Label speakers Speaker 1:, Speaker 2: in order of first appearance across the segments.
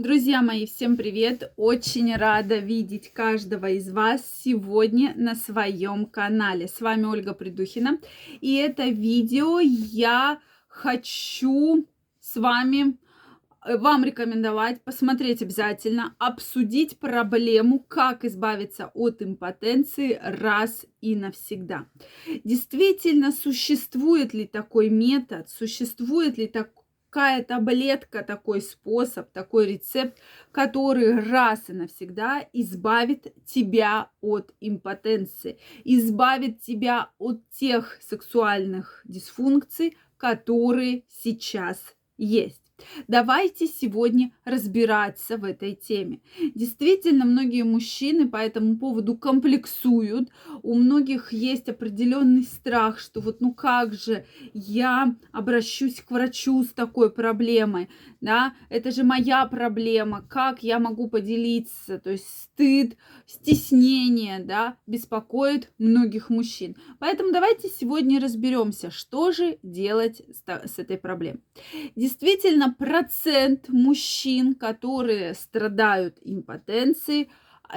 Speaker 1: Друзья мои, всем привет! Очень рада видеть каждого из вас сегодня на своем канале. С вами Ольга Придухина. И это видео я хочу с вами э, вам рекомендовать посмотреть обязательно, обсудить проблему, как избавиться от импотенции раз и навсегда. Действительно, существует ли такой метод, существует ли такой какая таблетка, такой способ, такой рецепт, который раз и навсегда избавит тебя от импотенции, избавит тебя от тех сексуальных дисфункций, которые сейчас есть. Давайте сегодня разбираться в этой теме. Действительно, многие мужчины по этому поводу комплексуют. У многих есть определенный страх, что вот ну как же я обращусь к врачу с такой проблемой, да, это же моя проблема, как я могу поделиться, то есть стыд, стеснение, да, беспокоит многих мужчин. Поэтому давайте сегодня разберемся, что же делать с, этой проблемой. Действительно, процент мужчин, которые страдают импотенцией,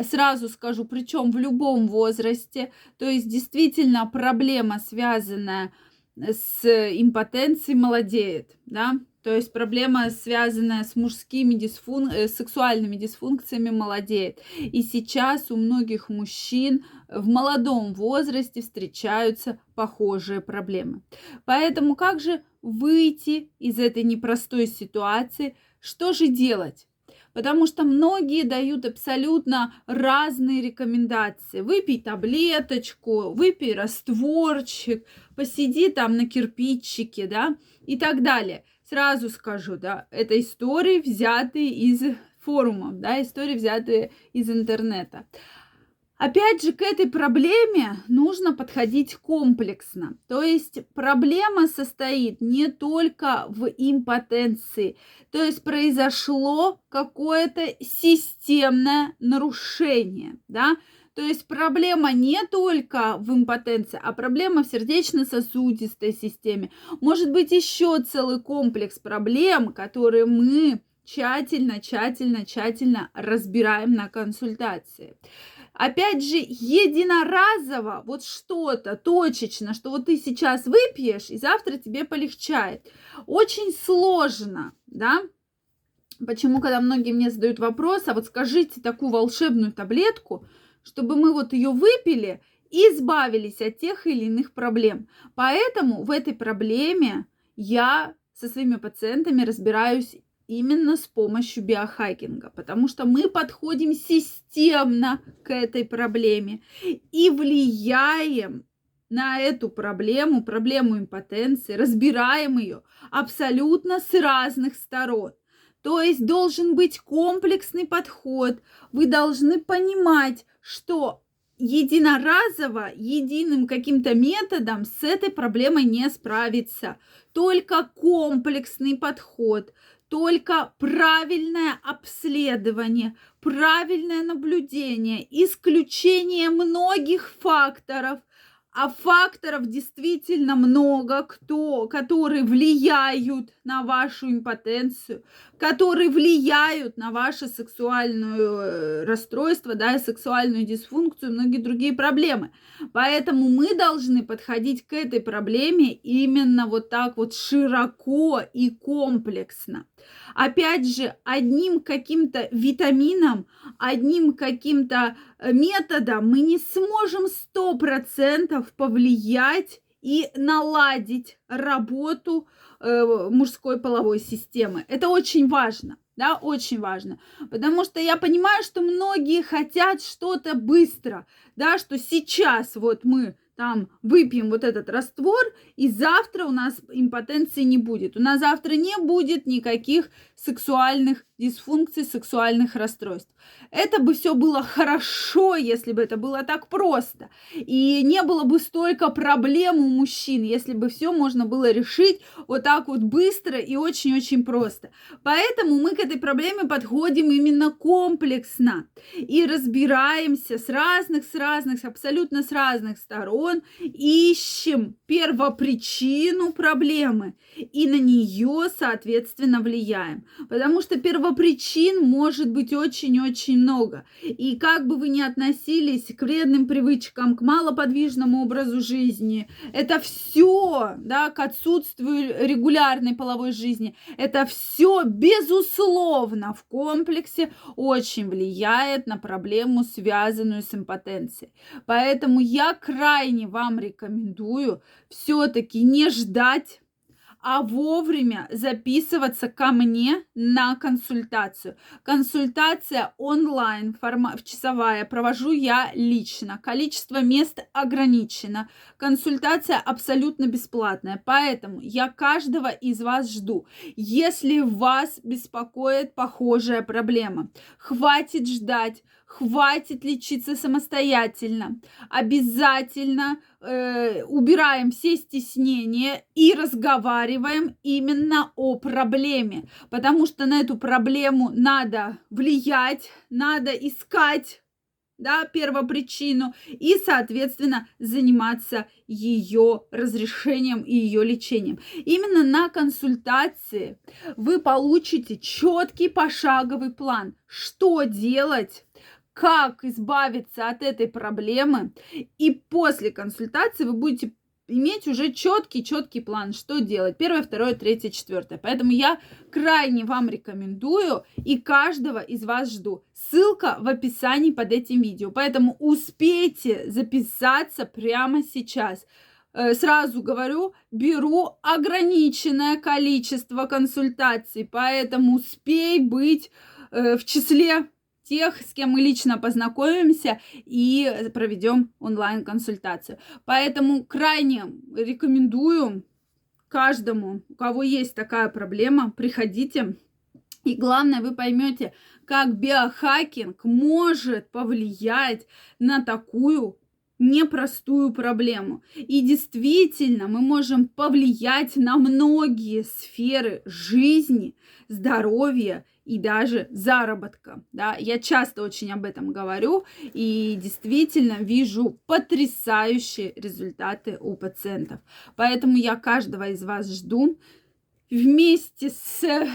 Speaker 1: сразу скажу, причем в любом возрасте, то есть действительно проблема, связанная с импотенцией, молодеет, да, то есть проблема, связанная с мужскими дисфун... Э, сексуальными дисфункциями, молодеет. И сейчас у многих мужчин в молодом возрасте встречаются похожие проблемы. Поэтому как же выйти из этой непростой ситуации? Что же делать? Потому что многие дают абсолютно разные рекомендации. Выпей таблеточку, выпей растворчик, посиди там на кирпичике, да, и так далее. Сразу скажу, да, это истории, взятые из форумов, да, истории, взятые из интернета. Опять же, к этой проблеме нужно подходить комплексно. То есть проблема состоит не только в импотенции. То есть произошло какое-то системное нарушение. Да? То есть проблема не только в импотенции, а проблема в сердечно-сосудистой системе. Может быть еще целый комплекс проблем, которые мы тщательно, тщательно, тщательно разбираем на консультации. Опять же, единоразово, вот что-то точечно, что вот ты сейчас выпьешь, и завтра тебе полегчает. Очень сложно, да? Почему, когда многие мне задают вопрос, а вот скажите такую волшебную таблетку, чтобы мы вот ее выпили и избавились от тех или иных проблем. Поэтому в этой проблеме я со своими пациентами разбираюсь именно с помощью биохакинга, потому что мы подходим системно к этой проблеме и влияем на эту проблему, проблему импотенции, разбираем ее абсолютно с разных сторон. То есть должен быть комплексный подход. Вы должны понимать, что единоразово, единым каким-то методом с этой проблемой не справиться. Только комплексный подход, только правильное обследование, правильное наблюдение, исключение многих факторов – а факторов действительно много, кто, которые влияют на вашу импотенцию, которые влияют на ваше сексуальное э, расстройство, да, сексуальную дисфункцию и многие другие проблемы. Поэтому мы должны подходить к этой проблеме именно вот так вот широко и комплексно. Опять же, одним каким-то витамином, одним каким-то э, методом мы не сможем сто процентов повлиять и наладить работу э, мужской половой системы. Это очень важно. Да, очень важно. Потому что я понимаю, что многие хотят что-то быстро. Да, что сейчас вот мы там выпьем вот этот раствор, и завтра у нас импотенции не будет. У нас завтра не будет никаких сексуальных дисфункций, сексуальных расстройств. Это бы все было хорошо, если бы это было так просто. И не было бы столько проблем у мужчин, если бы все можно было решить вот так вот быстро и очень-очень просто. Поэтому мы к этой проблеме подходим именно комплексно и разбираемся с разных, с разных, абсолютно с разных сторон, ищем первопричину проблемы и на нее, соответственно, влияем. Потому что первопричина Первопричин может быть очень-очень много. И как бы вы ни относились к вредным привычкам, к малоподвижному образу жизни, это все, да, к отсутствию регулярной половой жизни, это все, безусловно, в комплексе очень влияет на проблему, связанную с импотенцией. Поэтому я крайне вам рекомендую все-таки не ждать а вовремя записываться ко мне на консультацию. Консультация онлайн, форма, часовая, провожу я лично. Количество мест ограничено. Консультация абсолютно бесплатная, поэтому я каждого из вас жду. Если вас беспокоит похожая проблема, хватит ждать, хватит лечиться самостоятельно. Обязательно э, убираем все стеснения и разговариваем именно о проблеме, потому что на эту проблему надо влиять, надо искать да, первопричину и, соответственно, заниматься ее разрешением и ее лечением. Именно на консультации вы получите четкий пошаговый план, что делать, как избавиться от этой проблемы. И после консультации вы будете иметь уже четкий, четкий план, что делать. Первое, второе, третье, четвертое. Поэтому я крайне вам рекомендую и каждого из вас жду. Ссылка в описании под этим видео. Поэтому успейте записаться прямо сейчас. Э, сразу говорю, беру ограниченное количество консультаций, поэтому успей быть э, в числе тех, с кем мы лично познакомимся и проведем онлайн-консультацию. Поэтому крайне рекомендую каждому, у кого есть такая проблема, приходите. И главное, вы поймете, как биохакинг может повлиять на такую непростую проблему. И действительно, мы можем повлиять на многие сферы жизни, здоровья и даже заработка. Да? Я часто очень об этом говорю и действительно вижу потрясающие результаты у пациентов. Поэтому я каждого из вас жду вместе с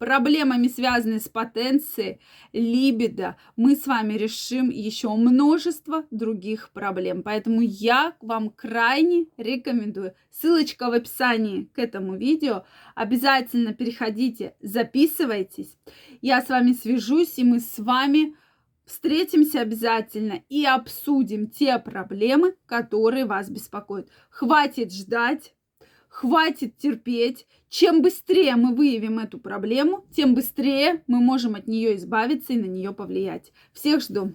Speaker 1: проблемами, связанными с потенцией, либидо, мы с вами решим еще множество других проблем. Поэтому я вам крайне рекомендую. Ссылочка в описании к этому видео. Обязательно переходите, записывайтесь. Я с вами свяжусь, и мы с вами встретимся обязательно и обсудим те проблемы, которые вас беспокоят. Хватит ждать хватит терпеть. Чем быстрее мы выявим эту проблему, тем быстрее мы можем от нее избавиться и на нее повлиять. Всех жду.